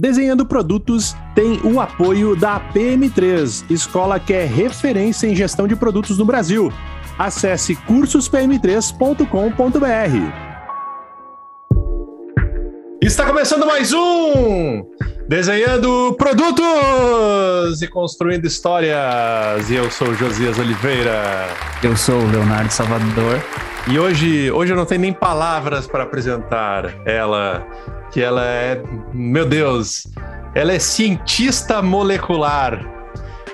Desenhando Produtos tem o apoio da PM3, escola que é referência em gestão de produtos no Brasil. Acesse cursospm3.com.br. Está começando mais um Desenhando Produtos e Construindo Histórias. E eu sou Josias Oliveira. Eu sou o Leonardo Salvador. E hoje, hoje eu não tenho nem palavras para apresentar ela, que ela é, meu Deus, ela é cientista molecular.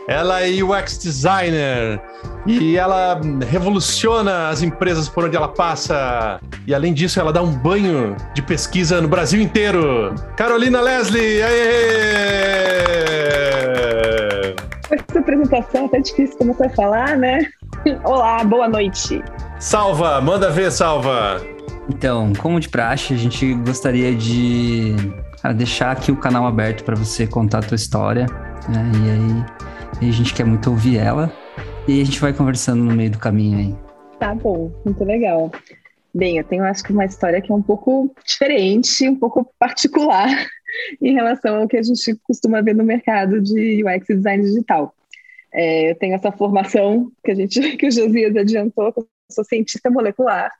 Ela é UX designer e ela revoluciona as empresas por onde ela passa. E além disso, ela dá um banho de pesquisa no Brasil inteiro. Carolina Leslie, aê! Essa apresentação é até difícil começar a falar, né? Olá, boa noite. Salva, manda ver, Salva. Então, como de praxe, a gente gostaria de cara, deixar aqui o canal aberto para você contar a tua história, né? E aí a gente quer muito ouvir ela e a gente vai conversando no meio do caminho aí. Tá bom, muito legal. Bem, eu tenho acho que uma história que é um pouco diferente, um pouco particular em relação ao que a gente costuma ver no mercado de UX e design digital. É, eu tenho essa formação que a gente que o Josias adiantou, sou cientista molecular.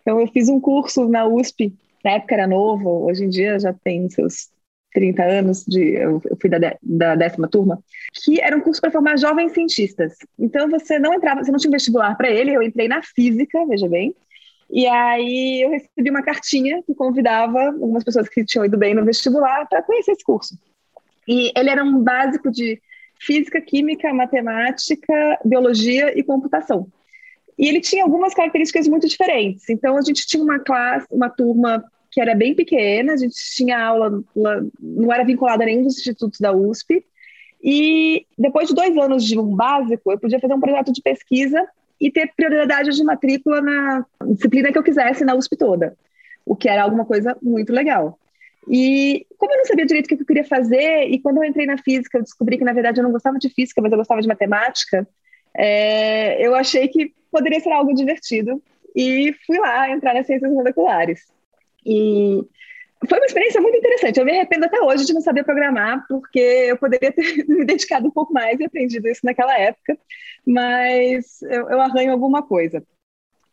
Então eu fiz um curso na USP, na época era novo, hoje em dia já tem seus 30 anos, de, eu, fui da, da décima turma, que era um curso para formar jovens cientistas. Então você não entrava, você não tinha vestibular para ele, eu entrei na física, veja bem, e aí eu recebi uma cartinha que convidava algumas pessoas que tinham ido bem no vestibular para conhecer esse curso. E ele era um básico de física, química, matemática, biologia e computação. E ele tinha algumas características muito diferentes. Então a gente tinha uma classe, uma turma que era bem pequena, a gente tinha aula, não era vinculada a nenhum dos institutos da USP. E depois de dois anos de um básico, eu podia fazer um projeto de pesquisa e ter prioridade de matrícula na disciplina que eu quisesse na USP toda, o que era alguma coisa muito legal. E como eu não sabia direito o que eu queria fazer, e quando eu entrei na física, eu descobri que na verdade eu não gostava de física, mas eu gostava de matemática, é, eu achei que poderia ser algo divertido e fui lá entrar nas ciências moleculares. E foi uma experiência muito interessante. Eu me arrependo até hoje de não saber programar, porque eu poderia ter me dedicado um pouco mais e aprendido isso naquela época, mas eu, eu arranho alguma coisa.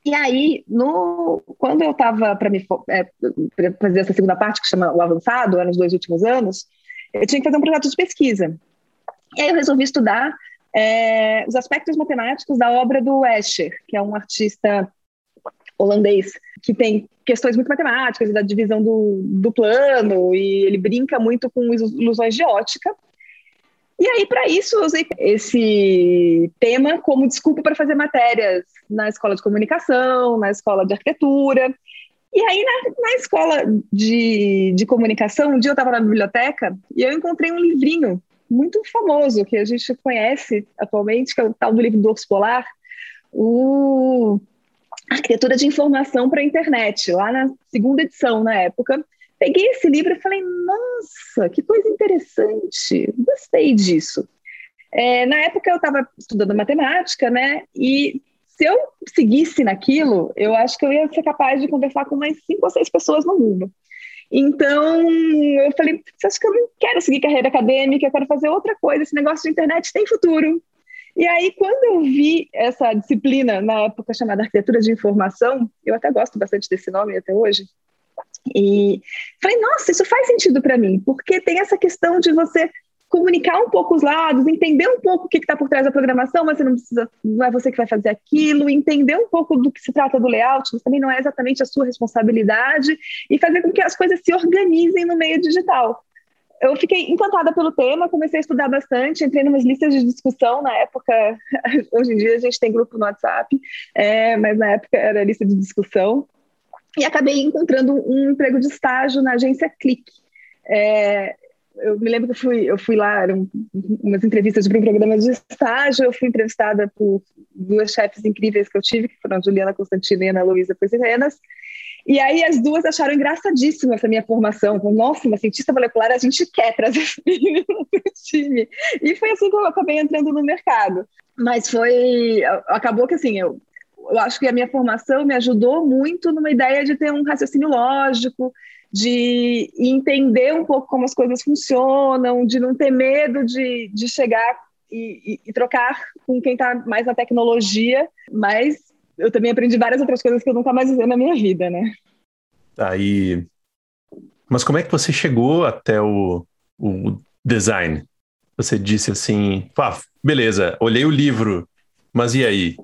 E aí, no, quando eu estava para é, fazer essa segunda parte, que chama o avançado, nos dois últimos anos, eu tinha que fazer um projeto de pesquisa. E aí eu resolvi estudar é, os aspectos matemáticos da obra do Escher, que é um artista holandês que tem questões muito matemáticas da divisão do, do plano e ele brinca muito com ilusões de ótica. E aí, para isso, eu usei esse tema como desculpa para fazer matérias na escola de comunicação, na escola de arquitetura. E aí, na, na escola de, de comunicação, um dia eu estava na biblioteca e eu encontrei um livrinho muito famoso que a gente conhece atualmente, que é o tal do livro do Urso Polar, o Arquitetura de Informação para a Internet, lá na segunda edição, na época. Peguei esse livro e falei, nossa, que coisa interessante, gostei disso. É, na época eu estava estudando matemática, né, e se eu seguisse naquilo, eu acho que eu ia ser capaz de conversar com mais cinco ou seis pessoas no mundo. Então, eu falei, acha que eu não quero seguir carreira acadêmica, eu quero fazer outra coisa, esse negócio de internet tem futuro. E aí, quando eu vi essa disciplina, na época chamada Arquitetura de Informação, eu até gosto bastante desse nome até hoje, e falei, nossa, isso faz sentido para mim, porque tem essa questão de você comunicar um pouco os lados, entender um pouco o que está por trás da programação, mas você não precisa, não é você que vai fazer aquilo, entender um pouco do que se trata do layout, mas também não é exatamente a sua responsabilidade, e fazer com que as coisas se organizem no meio digital eu fiquei encantada pelo tema, comecei a estudar bastante, entrei em umas listas de discussão na época. Hoje em dia a gente tem grupo no WhatsApp, é, mas na época era lista de discussão. E acabei encontrando um emprego de estágio na agência Click. É, eu me lembro que eu fui, eu fui lá, eram umas entrevistas para um programa de estágio, eu fui entrevistada por duas chefes incríveis que eu tive, que foram a Juliana Constantino e a Ana Luísa Coisirenas, e aí as duas acharam engraçadíssima essa minha formação. Nossa, uma cientista molecular a gente quer trazer esse para o time. E foi assim que eu acabei entrando no mercado. Mas foi... Acabou que assim, eu, eu acho que a minha formação me ajudou muito numa ideia de ter um raciocínio lógico, de entender um pouco como as coisas funcionam, de não ter medo de, de chegar e, e, e trocar com quem está mais na tecnologia, mas eu também aprendi várias outras coisas que eu nunca mais usei na minha vida, né? Aí, mas como é que você chegou até o, o design? Você disse assim, ah, beleza, olhei o livro, mas e aí?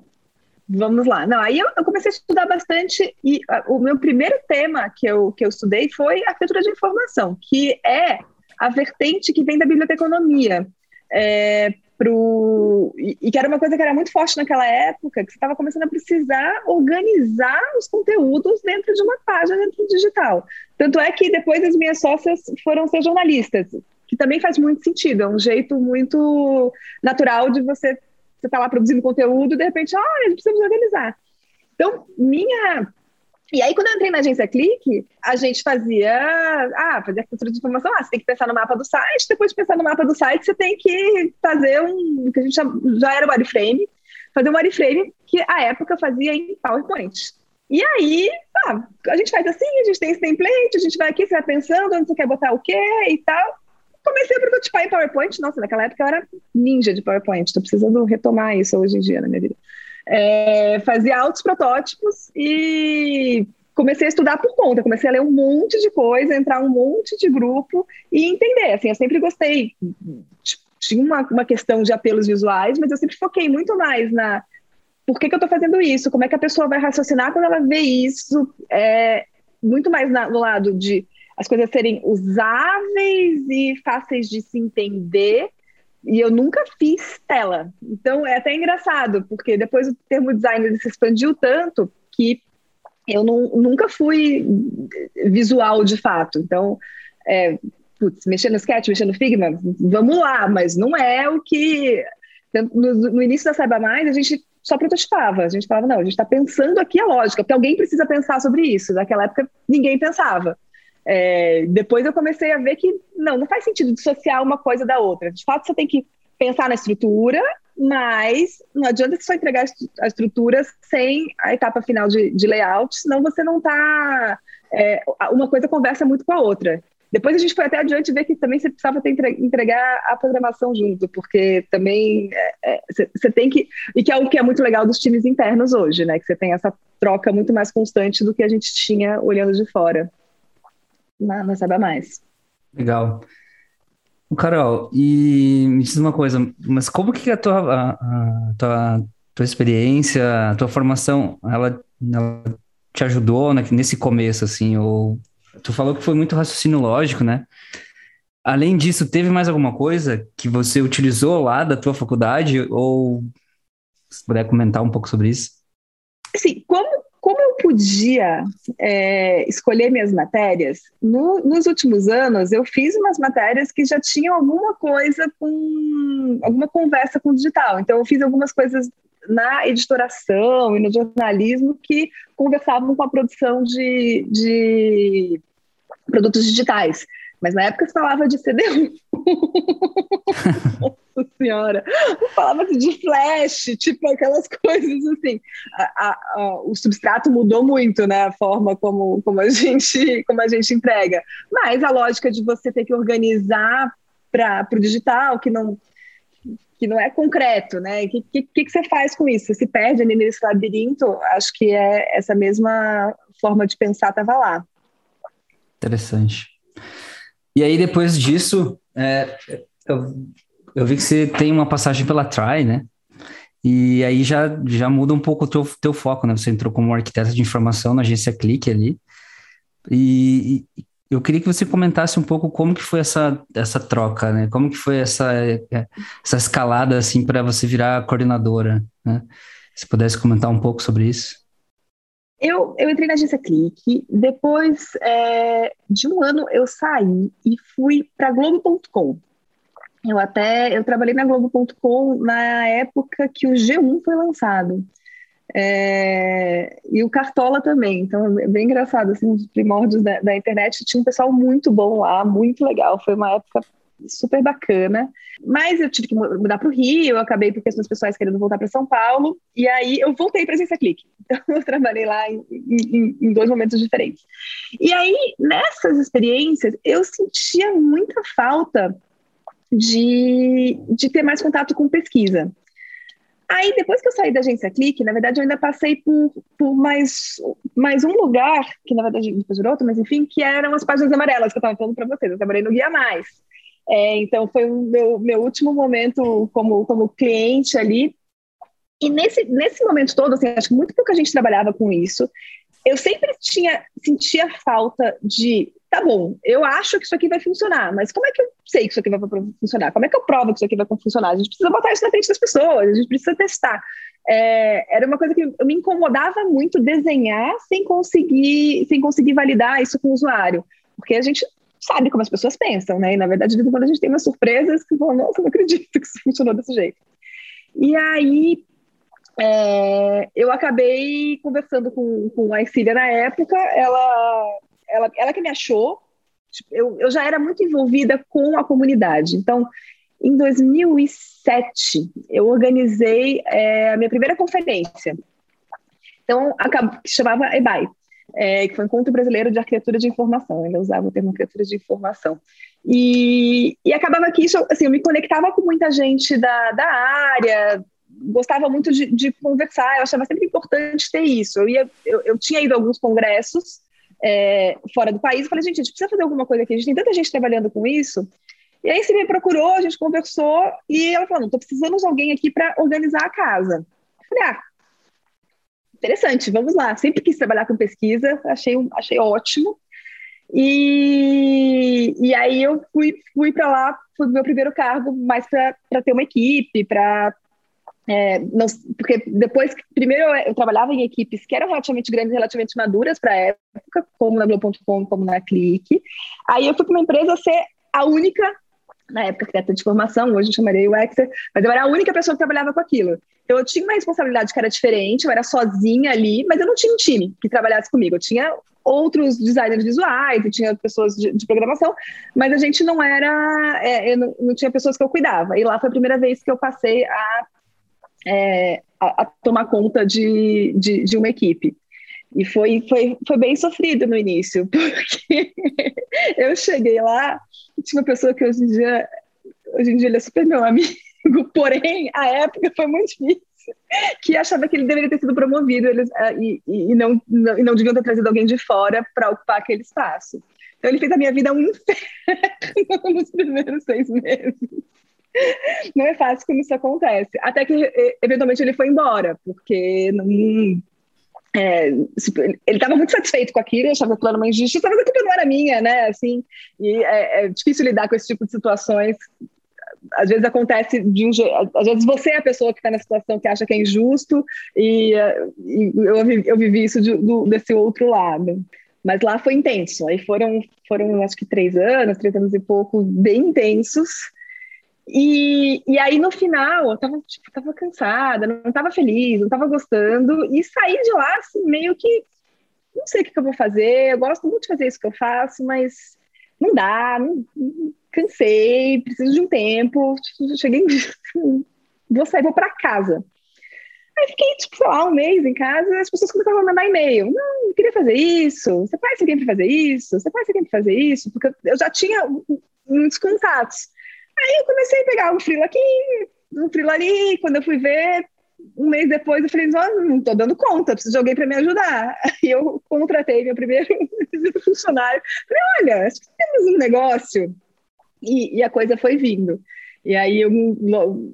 Vamos lá. Não, aí eu, eu comecei a estudar bastante e a, o meu primeiro tema que eu, que eu estudei foi arquitetura de informação, que é a vertente que vem da biblioteconomia. É, pro, e, e que era uma coisa que era muito forte naquela época, que você estava começando a precisar organizar os conteúdos dentro de uma página dentro do digital. Tanto é que depois as minhas sócias foram ser jornalistas, que também faz muito sentido, é um jeito muito natural de você você está lá produzindo conteúdo de repente, ah, a gente precisa organizar. Então, minha. E aí, quando eu entrei na agência Clique, a gente fazia. Ah, fazia arquitetura de informação. Ah, você tem que pensar no mapa do site. Depois de pensar no mapa do site, você tem que fazer um. Que a gente já era wireframe. Fazer um wireframe que a época fazia em PowerPoint. E aí, ah, a gente faz assim, a gente tem esse template, a gente vai aqui, você vai pensando onde você quer botar o quê e tal comecei a prototipar em PowerPoint. Nossa, naquela época eu era ninja de PowerPoint. Estou precisando retomar isso hoje em dia na minha vida. É, fazia altos protótipos e comecei a estudar por conta. Comecei a ler um monte de coisa, entrar um monte de grupo e entender. Assim, eu sempre gostei. Tinha uma, uma questão de apelos visuais, mas eu sempre foquei muito mais na por que, que eu estou fazendo isso, como é que a pessoa vai raciocinar quando ela vê isso, é, muito mais na, no lado de as coisas serem usáveis e fáceis de se entender. E eu nunca fiz tela. Então é até engraçado, porque depois o termo design se expandiu tanto que eu não, nunca fui visual de fato. Então, é, putz, no Sketch, mexer no Figma, vamos lá, mas não é o que. No, no início da Saiba Mais, a gente só prototipava. A gente falava, não, a gente está pensando aqui a lógica, porque alguém precisa pensar sobre isso. Naquela época, ninguém pensava. É, depois eu comecei a ver que não, não faz sentido dissociar uma coisa da outra. De fato, você tem que pensar na estrutura, mas não adianta só entregar a estrutura sem a etapa final de, de layout, senão você não está. É, uma coisa conversa muito com a outra. Depois a gente foi até adiante ver que também você precisava ter, entregar a programação junto, porque também você é, é, tem que. E que é o que é muito legal dos times internos hoje, né? Que você tem essa troca muito mais constante do que a gente tinha olhando de fora na, na Saiba Mais. Legal. Carol, e me diz uma coisa, mas como que a tua, a, a tua, tua experiência, a tua formação, ela, ela te ajudou nesse começo, assim, ou tu falou que foi muito raciocínio lógico, né? Além disso, teve mais alguma coisa que você utilizou lá da tua faculdade, ou se puder comentar um pouco sobre isso? Sim, como como eu podia é, escolher minhas matérias, no, nos últimos anos eu fiz umas matérias que já tinham alguma coisa com alguma conversa com o digital. Então eu fiz algumas coisas na editoração e no jornalismo que conversavam com a produção de, de produtos digitais. Mas na época se falava de CD-ROM. Nossa senhora! Falava de flash, tipo aquelas coisas assim. A, a, a, o substrato mudou muito, né? A forma como, como, a gente, como a gente entrega. Mas a lógica de você ter que organizar para o digital, que não que não é concreto, né? O que, que, que, você faz com isso? Você se perde ali nesse labirinto? Acho que é essa mesma forma de pensar estava lá. Interessante. E aí, depois disso, é, eu, eu, vi que você tem uma passagem pela Try, né? E aí já, já muda um pouco o teu, teu foco, né? Você entrou como arquiteta de informação na agência Clique ali. E, e eu queria que você comentasse um pouco como que foi essa, essa troca, né? Como que foi essa, essa escalada, assim, para você virar coordenadora, né? Se pudesse comentar um pouco sobre isso. Eu, eu entrei na agência Clique, depois é, de um ano eu saí e fui para Globo.com. Eu até eu trabalhei na Globo.com na época que o G1 foi lançado. É, e o Cartola também, então é bem engraçado, assim, os primórdios da, da, internet, tinha um pessoal muito bom lá, muito legal, foi uma época super bacana. Mas eu tive que mudar para o Rio, eu acabei por questões pessoais querendo voltar para São Paulo, e aí eu voltei para a Agência Clique. Então eu trabalhei lá em, em, em, dois momentos diferentes. E aí, nessas experiências, eu sentia muita falta de, de ter mais contato com pesquisa. Aí, depois que eu saí da agência Clique, na verdade, eu ainda passei por, por mais, mais um lugar, que na verdade depois virou outro, mas enfim, que eram as páginas amarelas que eu estava falando para vocês. Eu trabalhei no Guia Mais. É, então, foi o meu, meu último momento como, como cliente ali. E nesse, nesse momento todo, assim, acho que muito pouca gente trabalhava com isso. Eu sempre tinha, sentia falta de tá bom, eu acho que isso aqui vai funcionar, mas como é que eu sei que isso aqui vai funcionar? Como é que eu provo que isso aqui vai funcionar? A gente precisa botar isso na frente das pessoas, a gente precisa testar. É, era uma coisa que me incomodava muito desenhar sem conseguir, sem conseguir validar isso com o usuário, porque a gente sabe como as pessoas pensam, né? E na verdade, de quando a gente tem umas surpresas que falam, nossa, não acredito que isso funcionou desse jeito. E aí é, eu acabei conversando com, com a Cília na época, ela ela, ela que me achou. Tipo, eu, eu já era muito envolvida com a comunidade. Então, em 2007, eu organizei é, a minha primeira conferência. Então, que chamava EBAI, é, que foi o Encontro Brasileiro de Arquitetura de Informação. Ele usava o termo arquitetura de informação. E, e acabava que isso, assim, eu me conectava com muita gente da, da área, gostava muito de, de conversar, eu achava sempre importante ter isso. Eu, ia, eu, eu tinha ido a alguns congressos, é, fora do país. Eu falei, gente, a gente precisa fazer alguma coisa aqui. A gente tem tanta gente trabalhando com isso. E aí você me procurou, a gente conversou e ela falou, não, tô precisando de alguém aqui para organizar a casa. Eu falei, ah, interessante, vamos lá. Sempre quis trabalhar com pesquisa, achei, achei ótimo. E, e aí eu fui, fui para lá, foi o meu primeiro cargo, mais para ter uma equipe, para é, não, porque depois, primeiro eu, eu, trabalhava em equipes que eram relativamente grandes, relativamente maduras para a época, como na Globo.com, como na Clique. Aí eu fui para uma empresa ser a única, na época, arquiteta de formação, hoje eu chamaria o Exer, mas eu era a única pessoa que trabalhava com aquilo. Então eu tinha uma responsabilidade que era diferente, eu era sozinha ali, mas eu não tinha um time que trabalhasse comigo. Eu tinha outros designers visuais, eu tinha pessoas de, de programação, mas a gente não era, é, eu não, não tinha pessoas que eu cuidava. E lá foi a primeira vez que eu passei a é, a, a, tomar conta de, de, de, uma equipe. E foi, foi, foi bem sofrido no início, porque eu cheguei lá, tinha uma pessoa que hoje em dia, hoje em dia ele é super meu amigo, porém, a época foi muito difícil, que achava que ele deveria ter sido promovido eles, uh, e, e, não, não, e não deviam ter trazido alguém de fora para ocupar aquele espaço. Então ele fez a minha vida um inferno nos primeiros seis meses. Não é fácil como isso acontece. Até que, eventualmente, ele foi embora, porque não, é, ele estava muito satisfeito com aquilo, achava que era uma injustiça, mas a culpa não era minha, né? Assim, e é, é, difícil lidar com esse tipo de situações. Às vezes acontece de um. Às vezes você é a pessoa que está na situação que acha que é injusto, e, e eu, vivi, eu vivi isso de, do, desse outro lado. Mas lá foi intenso. Aí foram, foram acho que três anos, três anos e pouco, bem intensos. E, e aí, no final, eu tava, tipo, tava cansada, não tava feliz, não tava gostando, e saí de lá, assim, meio que, não sei o que, que eu vou fazer, eu gosto muito de fazer isso que eu faço, mas não dá, não, cansei, preciso de um tempo, tipo, cheguei, vou sair, vou para casa. Aí fiquei, tipo, sei lá, um mês em casa, as pessoas começaram a mandar e-mail. Não, eu queria fazer isso, você faz alguém para fazer isso, você faz alguém para fazer isso, porque eu já tinha muitos contatos. Aí eu comecei a pegar um frilo aqui, um frilo ali, quando eu fui ver, um mês depois eu falei, oh, não estou dando conta, preciso de alguém para me ajudar. Aí eu contratei meu primeiro funcionário. Falei, olha, acho que temos um negócio. E, e a coisa foi vindo. E aí, um,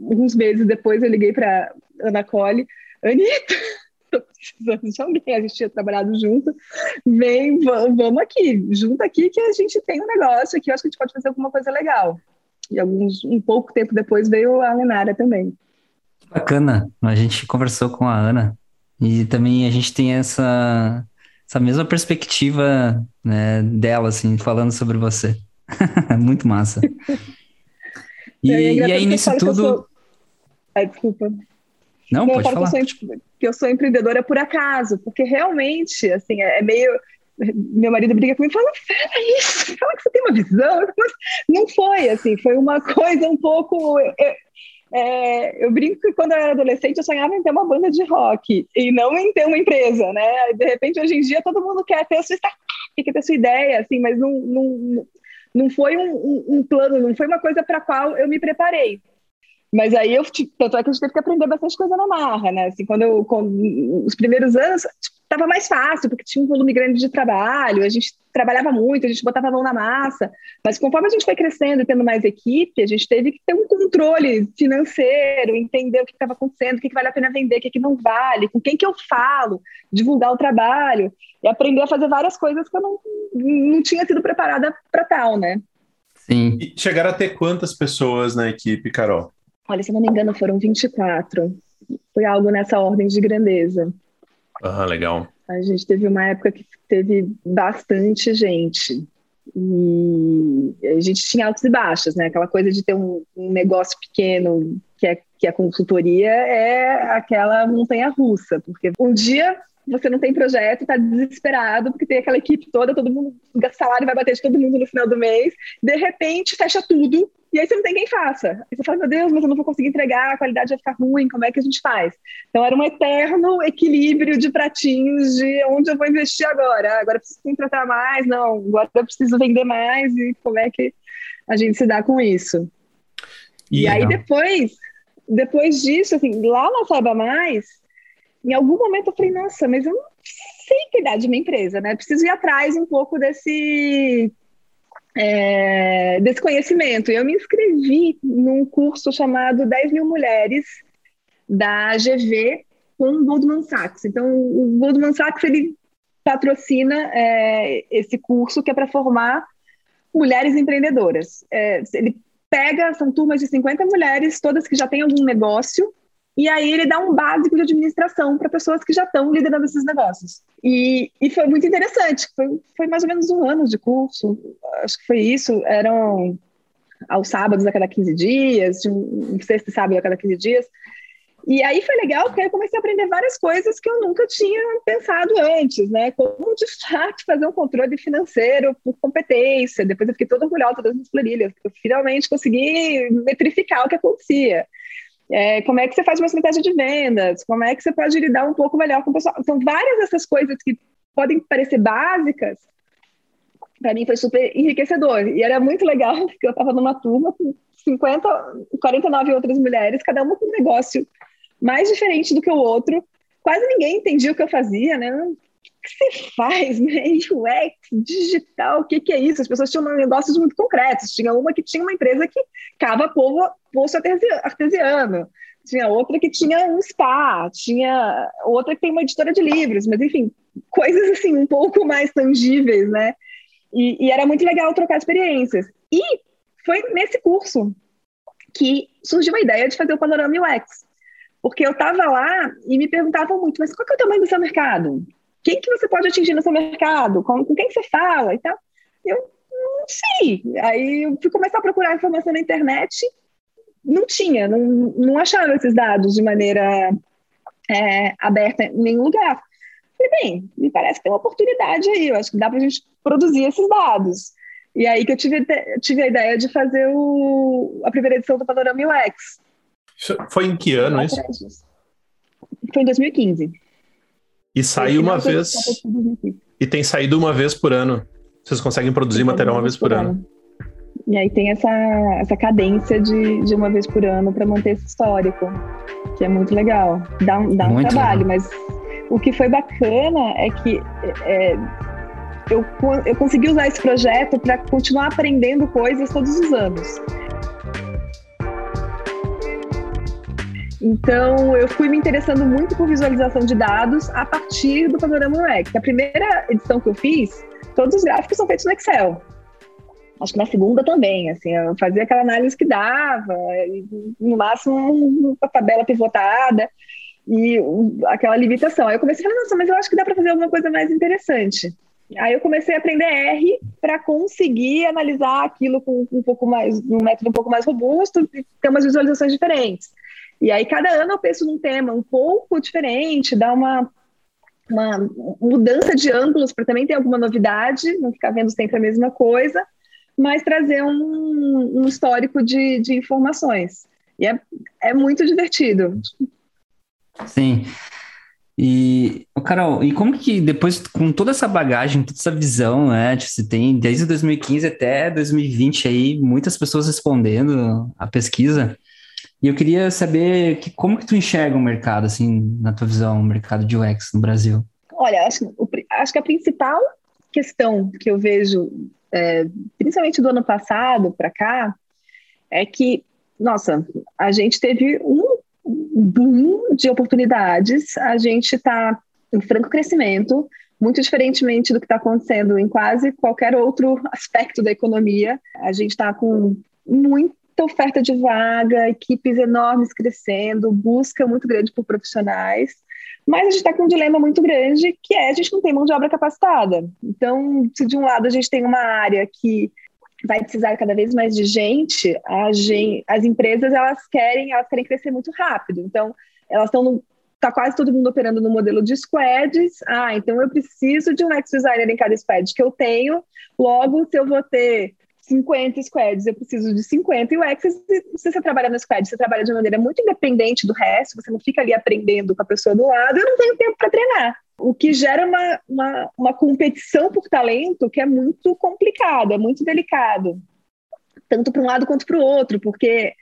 uns meses depois, eu liguei para Ana Cole, Anitta, estou precisando de alguém, a gente tinha trabalhado junto, vem, vamos aqui, junta aqui que a gente tem um negócio aqui, eu acho que a gente pode fazer alguma coisa legal. E alguns, um pouco tempo depois veio a Lenara também. Bacana. A gente conversou com a Ana e também a gente tem essa, essa mesma perspectiva né, dela, assim, falando sobre você. Muito massa. E, é e aí, nisso tudo. Sou... Ai, desculpa. Não, eu pode falar. Que eu, sou, que eu, sou, empreendedora por acaso, porque realmente, assim, é, é meio meu marido briga comigo e fala, fala isso, fala que você tem uma visão. Não foi, assim, foi uma coisa um pouco... Eu, é, eu brinco que quando eu era adolescente eu sonhava em ter uma banda de rock e não em ter uma empresa, né? De repente, hoje em dia, todo mundo quer ter a sua startup, quer ter a sua ideia, assim, mas não, não, não foi um, um, um plano, não foi uma coisa para a qual eu me preparei. Mas aí eu, tanto é que a gente teve que aprender bastante coisa na marra, né? Assim, quando eu, com os primeiros anos, estava mais fácil, porque tinha um volume grande de trabalho, a gente trabalhava muito, a gente botava a mão na massa. Mas conforme a gente foi crescendo e tendo mais equipe, a gente teve que ter um controle financeiro, entender o que estava acontecendo, o que, que, vale a pena vender, o que, que não vale, com quem que eu falo, divulgar o trabalho e aprender a fazer várias coisas que eu não, não tinha sido preparada para tal, né? Sim. E chegaram a ter quantas pessoas na equipe, Carol? Olha, se não me engano, foram 24. Foi algo nessa ordem de grandeza. Ah, legal. A gente teve uma época que teve bastante gente. E a gente tinha altos e baixos, né? Aquela coisa de ter um, um negócio pequeno, que é, que é consultoria, é aquela montanha russa. Porque um dia você não tem projeto, está desesperado, porque tem aquela equipe toda, todo mundo, o salário vai bater de todo mundo no final do mês, de repente fecha tudo, e aí você não tem quem faça. Aí você fala, meu Deus, mas eu não vou conseguir entregar, a qualidade vai ficar ruim, como é que a gente faz? Então era um eterno equilíbrio de pratinhos de onde eu vou investir agora. Agora eu preciso contratar mais, não, agora eu preciso vender mais, e como é que a gente se dá com isso? E, e aí depois, depois disso, assim, lá na Saiba Mais, em algum momento eu falei, nossa, mas eu não sei cuidar de minha empresa, né? Preciso ir atrás um pouco desse, é, desse conhecimento. Eu me inscrevi num curso chamado 10 mil mulheres da GV com Goldman Sachs. Então, o Goldman Sachs, ele patrocina é, esse curso que é para formar mulheres empreendedoras. É, ele pega, são turmas de 50 mulheres, todas que já têm algum negócio, e aí ele dá um básico de administração para pessoas que já estão liderando esses negócios. E, e foi muito interessante. Foi, foi mais ou menos um ano de curso. Acho que foi isso. Eram aos sábados a cada 15 dias, um, um sexto sábado a cada 15 dias. E aí foi legal porque eu comecei a aprender várias coisas que eu nunca tinha pensado antes, né? Como de fato fazer um controle financeiro por competência. Depois eu fiquei toda orgulhosa das minhas planilhas, eu finalmente consegui metrificar o que acontecia. É, como é que você faz uma estratégia de vendas? Como é que você pode lidar um pouco melhor com o pessoal? São várias dessas coisas que podem parecer básicas, para mim foi super enriquecedor. E era muito legal, porque eu estava numa turma com 50, 49 outras mulheres, cada uma com um negócio mais diferente do que o outro. Quase ninguém entendia o que eu fazia, né? Que você faz, né? UX, digital, o que, que é isso? As pessoas tinham negócios muito concretos. Tinha uma que tinha uma empresa que cava povo, poço artesiano. Tinha outra que tinha um spa, tinha outra que tem uma editora de livros, mas enfim, coisas assim um pouco mais tangíveis, né? E, e era muito legal trocar experiências. E foi nesse curso que surgiu a ideia de fazer o Panorama UX. Porque eu estava lá e me perguntavam muito, mas qual é o tamanho do seu mercado? Quem que você pode atingir no seu mercado? Com, com quem você fala e tal? Eu não sei. Aí eu fui começar a procurar informação na internet, não tinha, não, não achava esses dados de maneira é, aberta em nenhum lugar. Falei, bem, me parece que tem uma oportunidade aí, eu acho que dá para a gente produzir esses dados. E aí que eu tive, tive a ideia de fazer o, a primeira edição do Panorama UX. Foi em que ano isso? Foi em 2015. E sai uma vez. E tem saído uma vez por ano. Vocês conseguem produzir material uma vez por ano. ano. E aí tem essa, essa cadência de, de uma vez por ano para manter esse histórico, que é muito legal. Dá, um, dá um trabalho, legal. mas o que foi bacana é que é, eu, eu consegui usar esse projeto para continuar aprendendo coisas todos os anos. Então, eu fui me interessando muito por visualização de dados a partir do Panorama UX. A primeira edição que eu fiz, todos os gráficos são feitos no Excel. Acho que na segunda também, assim, eu fazia aquela análise que dava, no máximo uma tabela pivotada e aquela limitação. Aí eu comecei a falar, nossa, mas eu acho que dá para fazer alguma coisa mais interessante. Aí eu comecei a aprender R para conseguir analisar aquilo com um pouco mais, um método um pouco mais robusto e ter umas visualizações diferentes. E aí, cada ano eu penso num tema um pouco diferente, dá uma, uma mudança de ângulos para também ter alguma novidade, não ficar vendo sempre a mesma coisa, mas trazer um, um histórico de, de informações. E é, é muito divertido. Sim. E, Carol, e como que depois, com toda essa bagagem, toda essa visão, né, tipo, você tem desde 2015 até 2020 aí, muitas pessoas respondendo a pesquisa, e eu queria saber que, como que tu enxerga o mercado, assim, na tua visão, o mercado de UX no Brasil? Olha, acho, acho que a principal questão que eu vejo, é, principalmente do ano passado para cá, é que, nossa, a gente teve um boom de oportunidades, a gente está em franco crescimento, muito diferentemente do que está acontecendo em quase qualquer outro aspecto da economia. A gente está com muita oferta de vaga, equipes enormes crescendo, busca muito grande por profissionais, mas a gente está com um dilema muito grande, que é a gente não tem mão de obra capacitada. Então, se de um lado a gente tem uma área que vai precisar cada vez mais de gente, gente, as empresas elas querem, elas querem crescer muito rápido. Então, elas estão tá quase todo mundo operando no modelo de squads. Ah, então eu preciso de um ex designer em cada squad que eu tenho. Logo, se eu vou ter 50 squads, eu preciso de 50 e o UX, se você trabalha no squad, você trabalha de maneira muito independente do resto, você não fica ali aprendendo com a pessoa do lado, eu não tenho tempo para treinar. O que gera uma, uma, uma, competição por talento que é muito complicada, é muito delicado, tanto para um lado quanto para o outro, porque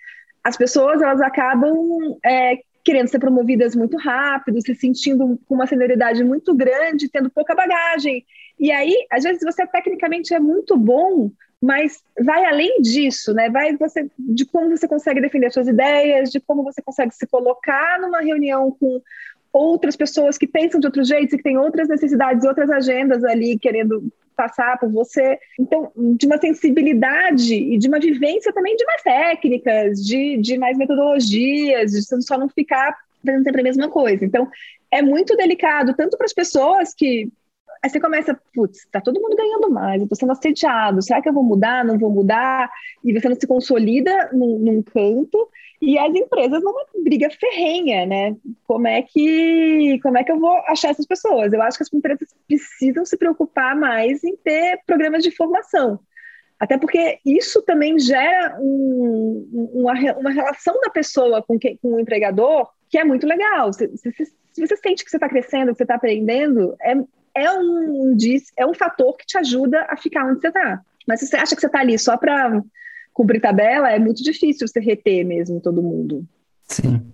as pessoas elas acabam é, querendo ser promovidas muito rápido, se sentindo com uma senioridade muito grande, tendo pouca bagagem. E aí, às vezes, você tecnicamente é muito bom, mas vai além disso, né? Vai você de como você consegue defender suas ideias, de como você consegue se colocar numa reunião com outras pessoas que pensam de outros jeitos e que têm outras necessidades, outras agendas ali querendo passar por você. Então, de uma sensibilidade e de uma vivência também de mais técnicas, de, de mais metodologias, de só não ficar fazendo sempre a mesma coisa. Então, é muito delicado, tanto para as pessoas que Aí você começa, putz, tá todo mundo ganhando mais, eu tô sendo assediado, será que eu vou mudar, não vou mudar? E você não se consolida num, num canto, e as empresas numa briga ferrenha, né? Como é que como é que eu vou achar essas pessoas? Eu acho que as empresas precisam se preocupar mais em ter programas de formação. Até porque isso também gera um, uma, uma relação da pessoa com, que, com o empregador que é muito legal. Se, se, se você sente que você está crescendo, que você está aprendendo, é, é um, é um fator que te ajuda a ficar onde você está. Mas se você acha que você está ali só para cumprir tabela, é muito difícil você reter mesmo todo mundo. Sim.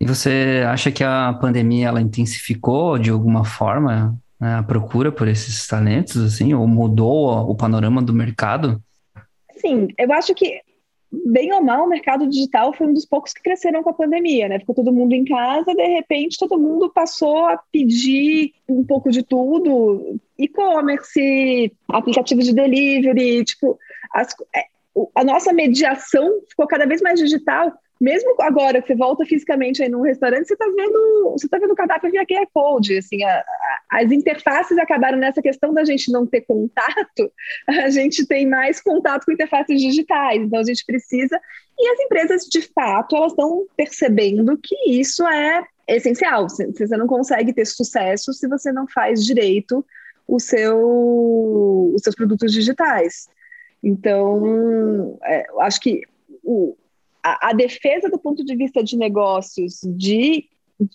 E você acha que a pandemia ela intensificou de alguma forma né, a procura por esses talentos, assim, ou mudou o panorama do mercado? Sim, eu acho que bem ou mal, o mercado digital foi um dos poucos que cresceram com a pandemia, né? Ficou todo mundo em casa, de repente todo mundo passou a pedir um pouco de tudo, e-commerce, aplicativos de delivery, tipo, as, é, a nossa mediação ficou cada vez mais digital mesmo agora que você volta fisicamente aí num restaurante, você está vendo, você tá vendo o cardápio via QR Code, assim, a, a, as interfaces acabaram nessa questão da gente não ter contato, a gente tem mais contato com interfaces digitais, então a gente precisa, e as empresas, de fato, elas estão percebendo que isso é essencial, você não consegue ter sucesso se você não faz direito o seu, os seus produtos digitais. Então, é, acho que o, a, defesa do ponto de vista de negócios de,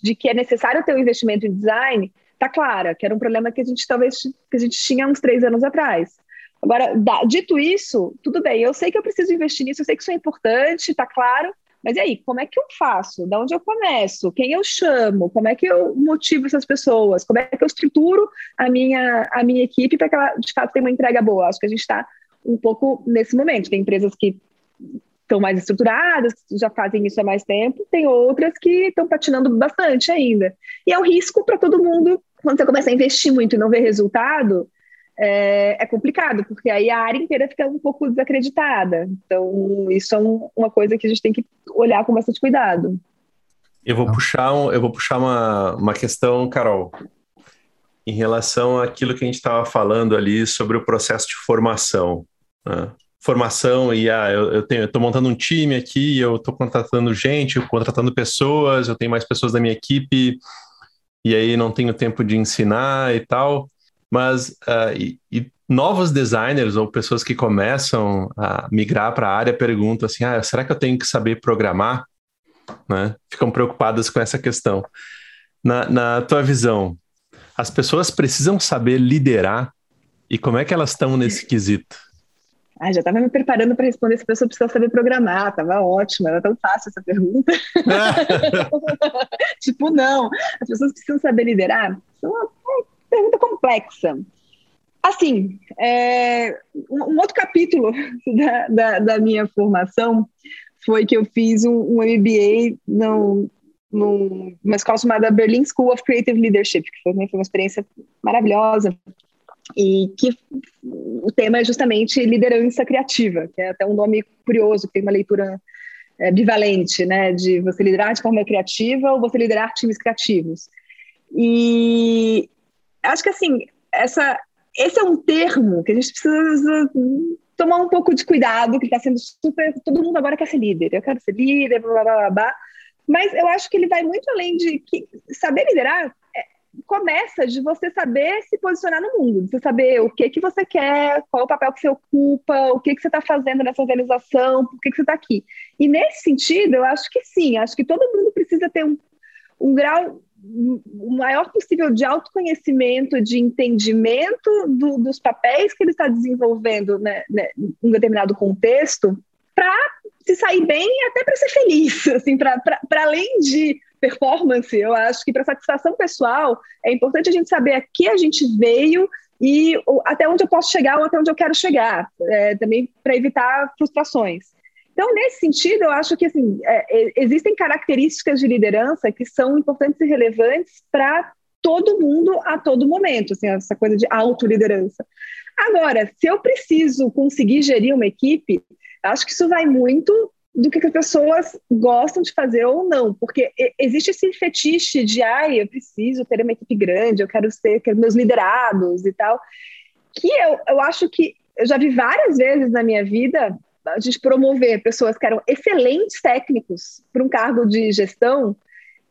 de que é necessário ter um investimento em design está clara, que era um problema que a gente talvez que a gente tinha uns três anos atrás. Agora, dito isso, tudo bem, eu sei que eu preciso investir nisso, eu sei que isso é importante, está claro, mas e aí, como é que eu faço? Da onde eu começo? Quem eu chamo? Como é que eu motivo essas pessoas? Como é que eu estruturo a minha, a minha equipe para que ela, de fato, tenha uma entrega boa? Acho que a gente está um pouco nesse momento. Tem empresas que estão mais estruturadas, já fazem isso há mais tempo, tem outras que estão patinando bastante ainda. E é um risco para todo mundo, quando você começa a investir muito e não ver resultado, é, é, complicado, porque aí a área inteira fica um pouco desacreditada. Então, isso é um, uma coisa que a gente tem que olhar com bastante cuidado. Eu vou puxar, um, eu vou puxar uma, uma questão, Carol, em relação àquilo que a gente estava falando ali sobre o processo de formação. Né? Formação e ah, eu, eu tenho, montando um time aqui, eu estou contratando gente, contratando pessoas, eu tenho mais pessoas da minha equipe. e aí não tenho tempo de ensinar e tal. Mas uh, e, e novos designers ou pessoas que começam a migrar para a área perguntam assim: ah, será que eu tenho que saber programar? Né? Ficam preocupadas com essa questão. Na, na tua visão, as pessoas precisam saber liderar e como é que elas estão nesse quesito? Ah, já estava me preparando para responder se a pessoa precisa saber programar, estava ótimo, era tão fácil essa pergunta. tipo, não, as pessoas precisam saber liderar? Isso é uma pergunta complexa. Assim, é, um, um, outro capítulo da, da, da, minha formação foi que eu fiz um, um MBA no, numa escola chamada Berlin School of Creative Leadership, que foi, foi uma experiência maravilhosa e que o tema é justamente liderança criativa, que é até um nome curioso, que tem uma leitura é, bivalente, né, de você liderar de forma criativa ou você liderar times criativos. E acho que assim, essa, esse é um termo que a gente precisa tomar um pouco de cuidado, que está sendo super. Todo mundo agora quer ser líder, eu quero ser líder, blá blá blá blá. Mas eu acho que ele vai muito além de que saber liderar começa de você saber se posicionar no mundo, de você saber o que que você quer, qual o papel que você ocupa, o que que você está fazendo nessa organização, por que que você está aqui. E nesse sentido, eu acho que sim, acho que todo mundo precisa ter um, um grau o maior possível de autoconhecimento, de entendimento do, dos papéis que ele está desenvolvendo né, né, em um determinado contexto, para se sair bem e até para ser feliz, assim, para além de performance, eu acho que para satisfação pessoal é importante a gente saber a que a gente veio e até onde eu posso chegar ou até onde eu quero chegar, é, também para evitar frustrações. Então, nesse sentido, eu acho que assim, é, existem características de liderança que são importantes e relevantes para todo mundo a todo momento, assim, essa coisa de autoliderança. Agora, se eu preciso conseguir gerir uma equipe, acho que isso vai muito do que as pessoas gostam de fazer ou não, porque existe esse fetiche de, ai, eu preciso ter uma equipe grande, eu quero ser quero meus liderados e tal, que eu, eu acho que eu já vi várias vezes na minha vida a gente promover pessoas que eram excelentes técnicos para um cargo de gestão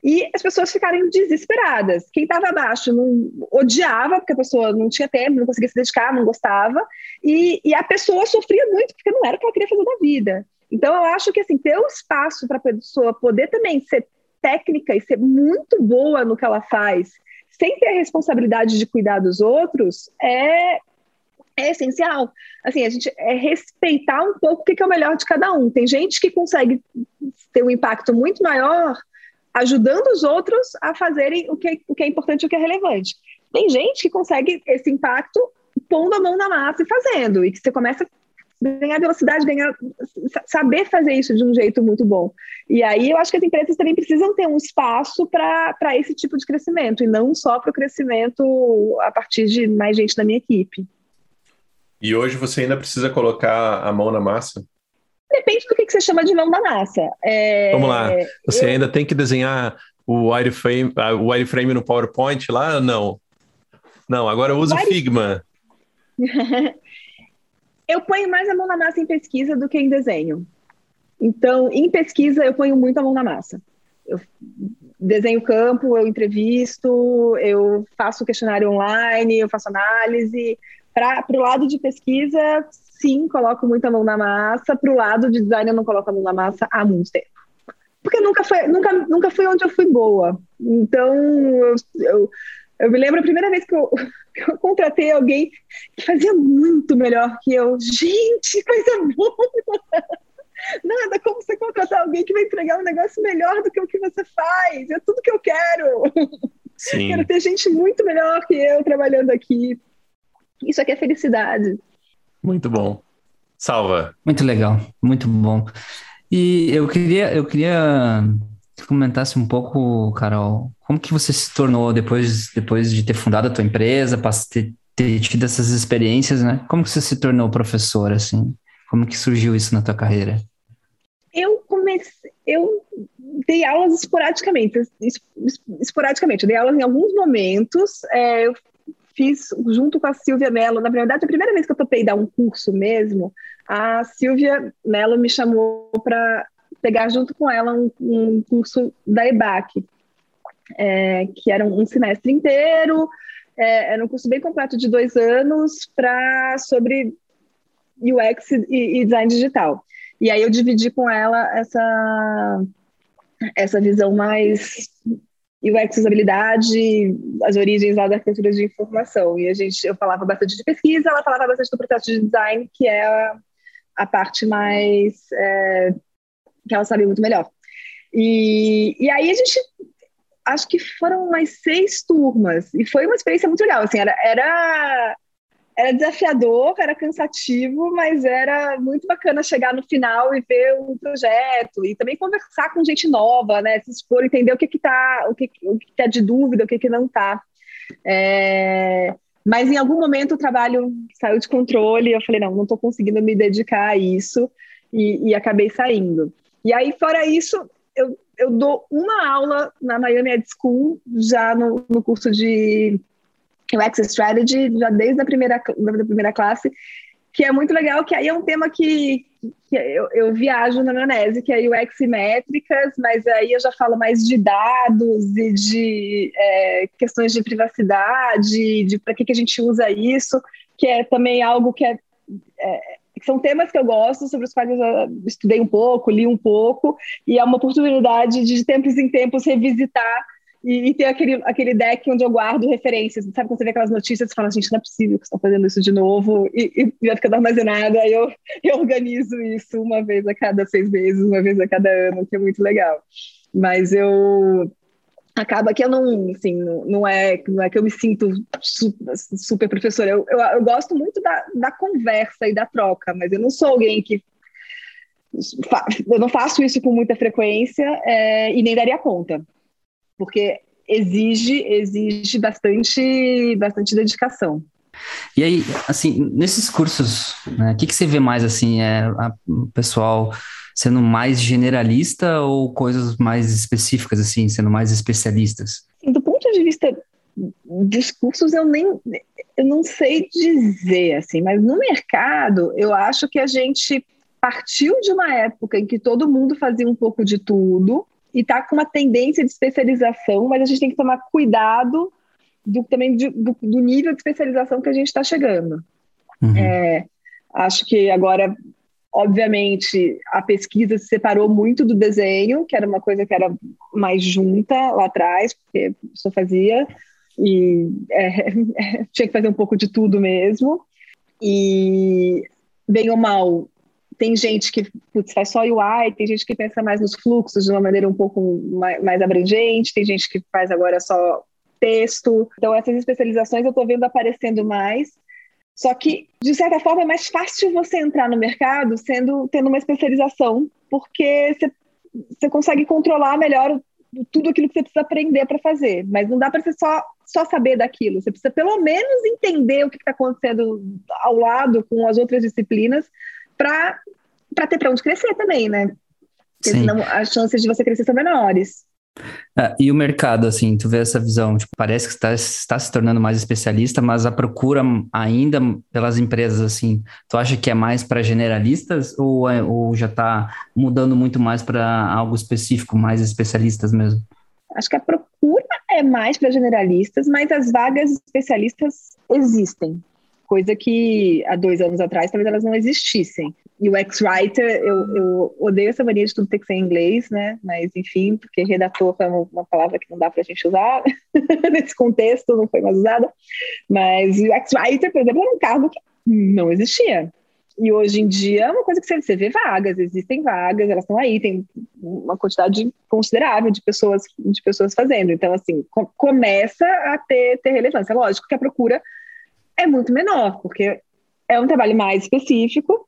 e as pessoas ficarem desesperadas. Quem estava abaixo não odiava, porque a pessoa não tinha tempo, não conseguia se dedicar, não gostava, e, e a pessoa sofria muito, porque não era o que ela queria fazer da vida. Então, eu acho que assim, ter o um espaço para a pessoa poder também ser técnica e ser muito boa no que ela faz, sem ter a responsabilidade de cuidar dos outros, é, é essencial. Assim, a gente é respeitar um pouco o que é o melhor de cada um. Tem gente que consegue ter um impacto muito maior ajudando os outros a fazerem o que, é, o que é importante e o que é relevante. Tem gente que consegue esse impacto pondo a mão na massa e fazendo, e que você começa ganhar velocidade, ganhar, saber fazer isso de um jeito muito bom. E aí eu acho que as empresas também precisam ter um espaço para esse tipo de crescimento, e não só para o crescimento a partir de mais gente na minha equipe. E hoje você ainda precisa colocar a mão na massa? Depende do que, você chama de mão na massa. É, Vamos lá. Você eu... ainda tem que desenhar o wireframe, o wireframe no PowerPoint lá? Não. Não, agora eu uso Wire... Figma. eu ponho mais a mão na massa em pesquisa do que em desenho. Então, em pesquisa, eu ponho muito a mão na massa. Eu desenho campo, eu entrevisto, eu faço questionário online, eu faço análise, para o lado de pesquisa, sim, coloco muita mão na massa. Para o lado de design, eu não coloco a mão na massa há muito tempo. Porque nunca foi, nunca, nunca foi onde eu fui boa. Então, eu, eu, eu me lembro a primeira vez que eu, eu contratei alguém que fazia muito melhor que eu. Gente, coisa boa! Nada como você contratar alguém que vai entregar um negócio melhor do que o que você faz. É tudo que eu quero. Sim. Quero ter gente muito melhor que eu trabalhando aqui. Isso aqui é felicidade. Muito bom. Salva. Muito legal, muito bom. E eu queria, eu queria que comentasse um pouco, Carol, como que você se tornou depois, depois de ter fundado a tua empresa, ter, ter tido essas experiências, né? Como que você se tornou professora, assim? Como que surgiu isso na tua carreira? Eu comecei, eu dei aulas esporadicamente, esporadicamente, eu dei aulas em alguns momentos, é, eu fiz junto com a Silvia Mello. Na verdade, a primeira vez que eu topei dar um curso mesmo, a Silvia Mello me chamou para pegar junto com ela um, um, curso da EBAC. é, que era um semestre inteiro, é, era um curso bem completo de dois anos para sobre UX e, e, design digital. E aí eu dividi com ela essa essa visão mais UX usabilidade, as origens lá da arquitetura de informação. E a gente, eu falava bastante de pesquisa, ela falava bastante do processo de design, que é a, a parte mais é, que ela sabe muito melhor. E, e aí a gente acho que foram mais seis turmas e foi uma experiência muito legal. Assim, era, era era desafiador, era cansativo, mas era muito bacana chegar no final e ver o projeto e também conversar com gente nova, né? Se expor, entender o que que tá, o que o que tá de dúvida, o que que não tá. É... Mas em algum momento o trabalho saiu de controle, eu falei não, não estou conseguindo me dedicar a isso e, e acabei saindo. E aí fora isso, eu, eu dou uma aula na Miami Ed School já no, no curso de UX Strategy já desde a primeira, da primeira classe, que é muito legal, que aí é um tema que, que eu, eu, viajo na maionese, que é UX e métricas, mas aí eu já falo mais de dados e de é, questões de privacidade, de para que, que a gente usa isso, que é também algo que é, é são temas que eu gosto, sobre os quais eu estudei um pouco, li um pouco, e é uma oportunidade de, de tempos em tempos, revisitar e, e, ter aquele, aquele deck onde eu guardo referências. Sabe quando você vê aquelas notícias e fala, gente, não é possível que estão fazendo isso de novo, e, e vai ficando armazenado. Aí eu, eu organizo isso uma vez a cada seis meses, uma vez a cada ano, que é muito legal. Mas eu acaba que eu não, assim, não, é, não é que eu me sinto super, super professora. Eu, eu, eu, gosto muito da, da conversa e da troca, mas eu não sou alguém que eu não faço isso com muita frequência é, e nem daria conta porque exige exige bastante bastante dedicação. E aí, assim, nesses cursos, né, o que, que você vê mais assim, é o pessoal sendo mais generalista ou coisas mais específicas assim, sendo mais especialistas? Do ponto de vista dos cursos, eu nem eu não sei dizer assim, mas no mercado eu acho que a gente partiu de uma época em que todo mundo fazia um pouco de tudo e está com uma tendência de especialização, mas a gente tem que tomar cuidado do, também de, do, do, nível de especialização que a gente está chegando. Uhum. É, acho que agora, obviamente, a pesquisa se separou muito do desenho, que era uma coisa que era mais junta lá atrás, porque só fazia, e é, tinha que fazer um pouco de tudo mesmo. E, bem ou mal, tem gente que putz, faz só UI, tem gente que pensa mais nos fluxos de uma maneira um pouco mais, mais abrangente, tem gente que faz agora só texto. Então, essas especializações eu estou vendo aparecendo mais. Só que, de certa forma, é mais fácil você entrar no mercado sendo tendo uma especialização, porque você, você consegue controlar melhor tudo aquilo que você precisa aprender para fazer. Mas não dá para você só, só saber daquilo. Você precisa, pelo menos, entender o que está acontecendo ao lado com as outras disciplinas para ter para onde crescer também, né? Porque Sim. senão as chances de você crescer são menores. É, e o mercado, assim, tu vê essa visão, tipo, parece que está, está se tornando mais especialista, mas a procura ainda pelas empresas, assim, tu acha que é mais para generalistas ou, é, ou já está mudando muito mais para algo específico, mais especialistas mesmo? Acho que a procura é mais para generalistas, mas as vagas especialistas existem coisa que há dois anos atrás talvez elas não existissem. E o ex-writer, eu, eu odeio essa mania de tudo ter que ser em inglês, né? Mas, enfim, porque redator é uma, palavra que não dá para a gente usar nesse contexto, não foi mais usada. Mas o ex-writer, por exemplo, era um cargo que não existia. E hoje em dia é uma coisa que você, você vê vagas, existem vagas, elas estão aí, tem uma quantidade considerável de pessoas, de pessoas fazendo. Então, assim, com, começa a ter, ter relevância. Lógico que a procura é muito menor, porque é um trabalho mais específico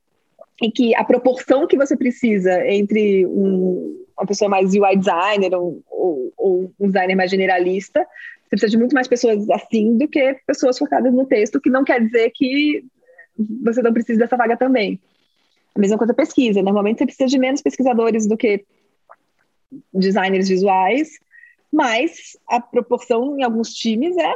em que a proporção que você precisa entre um, uma pessoa mais UI designer ou, ou, ou, um designer mais generalista, você precisa de muito mais pessoas assim do que pessoas focadas no texto, que não quer dizer que você não precisa dessa vaga também. A mesma coisa pesquisa. Normalmente você precisa de menos pesquisadores do que designers visuais, mas a proporção em alguns times é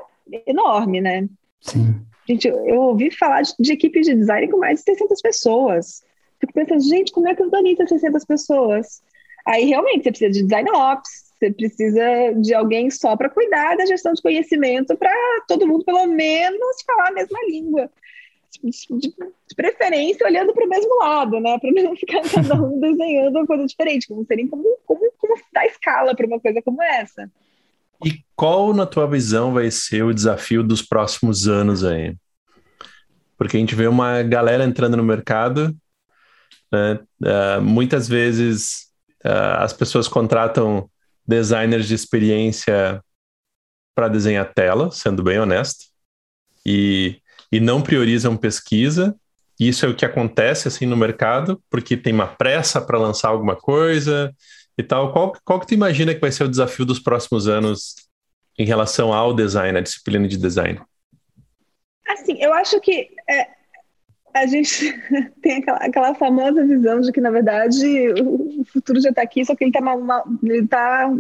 enorme, né? Sim. Gente, eu ouvi falar de, de equipes de design com mais de 600 pessoas. Fico pensando, gente, como é que organiza 600 pessoas? Aí, realmente, você precisa de design ops, Você precisa de alguém só para cuidar da gestão de conhecimento, para todo mundo, pelo menos, falar a mesma língua. De, preferência, olhando para o mesmo lado, né? Para não ficar cada um desenhando uma coisa diferente. Como seria como, como, como dar escala para uma coisa como essa. E qual, na tua visão, vai ser o desafio dos próximos anos aí? Porque a gente vê uma galera entrando no mercado, né? Uh, muitas vezes uh, as pessoas contratam designers de experiência para desenhar tela, sendo bem honesto, e, e não priorizam pesquisa. Isso é o que acontece assim no mercado, porque tem uma pressa para lançar alguma coisa e tal. Qual, qual que tu imagina que vai ser o desafio dos próximos anos em relação ao design, à disciplina de design? Assim, eu acho que é, a gente tem aquela, aquela, famosa visão de que, na verdade, o futuro já está aqui, só que ele está tá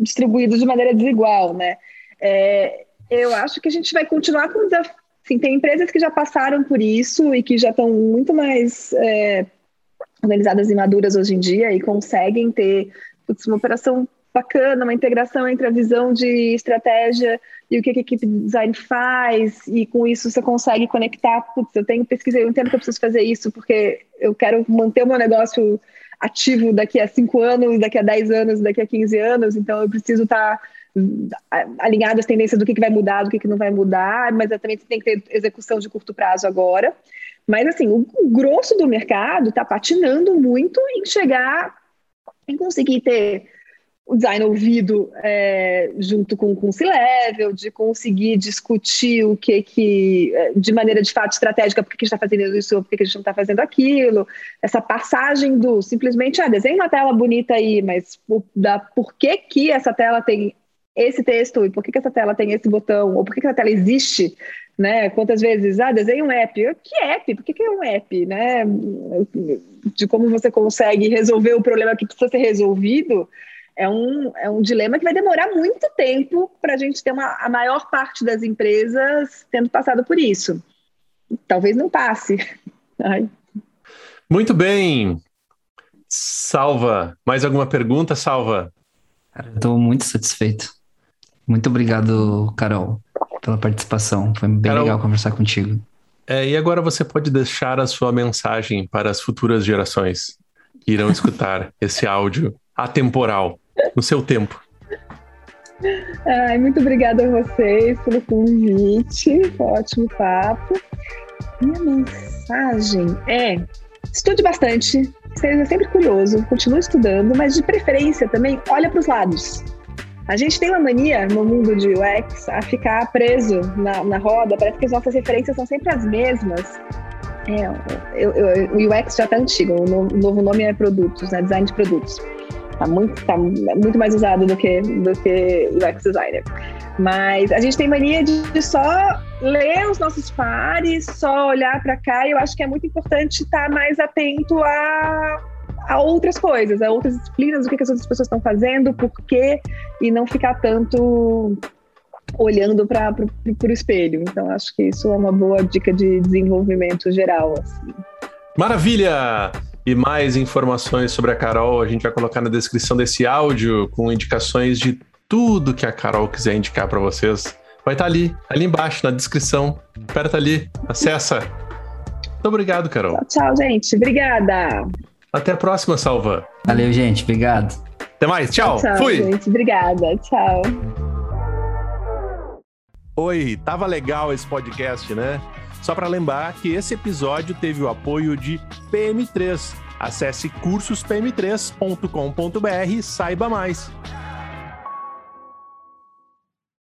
distribuído de maneira desigual, né? É, eu acho que a gente vai continuar com desafios. Assim, tem empresas que já passaram por isso e que já estão muito mais é, organizadas e maduras hoje em dia e conseguem ter putz, uma operação bacana, uma integração entre a visão de estratégia e o que a equipe de design faz, e com isso você consegue conectar, putz, eu tenho pesquisa, eu entendo que eu preciso fazer isso, porque eu quero manter o meu negócio ativo daqui a cinco anos, daqui a dez anos, daqui a 15 anos, então eu preciso estar alinhado às tendências do que, que vai mudar, do que, que não vai mudar, mas também tem que ter execução de curto prazo agora. Mas, assim, o grosso do mercado está patinando muito em chegar, em conseguir ter o design ouvido é, junto com, o C-Level, de conseguir discutir o que que, é, de maneira de fato estratégica, por que a gente está fazendo isso, por que a gente não está fazendo aquilo, essa passagem do simplesmente, ah, desenha uma tela bonita aí, mas da, por que que essa tela tem esse texto e por que que essa tela tem esse botão, ou por que que essa tela existe, né? Quantas vezes, ah, desenha um app. Que app? Por que, que é um app, né? De como você consegue resolver o problema que precisa ser resolvido, é um, é um dilema que vai demorar muito tempo para a gente ter uma, a maior parte das empresas tendo passado por isso. Talvez não passe. Ai. Muito bem. Salva. Mais alguma pergunta, Salva? Estou muito satisfeito. Muito obrigado, Carol, pela participação. Foi bem Carol, legal conversar contigo. É, e agora você pode deixar a sua mensagem para as futuras gerações que irão escutar esse áudio atemporal no seu tempo. Ai, muito obrigada a vocês pelo convite, ótimo papo. Minha mensagem é: estude bastante, seja sempre curioso, continue estudando, mas de preferência também olha para os lados. A gente tem uma mania no mundo de UX a ficar preso na, na roda, parece que as nossas referências são sempre as mesmas. É, eu, eu, o UX já está antigo, o novo, nome é produtos, né, design de produtos. Tá muito, tá muito mais usado do que, do que UX designer. Mas a gente tem mania de só ler os nossos pares, só olhar para cá, e eu acho que é muito importante estar mais atento a, a outras coisas, a outras disciplinas, o que, que as outras pessoas estão fazendo, por quê, e não ficar tanto olhando para o espelho. Então, acho que isso é uma boa dica de desenvolvimento geral. Assim. Maravilha! E mais informações sobre a Carol a gente vai colocar na descrição desse áudio com indicações de tudo que a Carol quiser indicar para vocês. Vai estar tá ali, ali embaixo na descrição. Aperta ali, acessa. Muito obrigado, Carol. Tchau, tchau, gente. Obrigada. Até a próxima, Salva. Valeu, gente. Obrigado. Até mais. Tchau. tchau Fui. Gente. Obrigada. Tchau. Oi, tava legal esse podcast, né? Só para lembrar que esse episódio teve o apoio de PM3. Acesse cursospm3.com.br e saiba mais.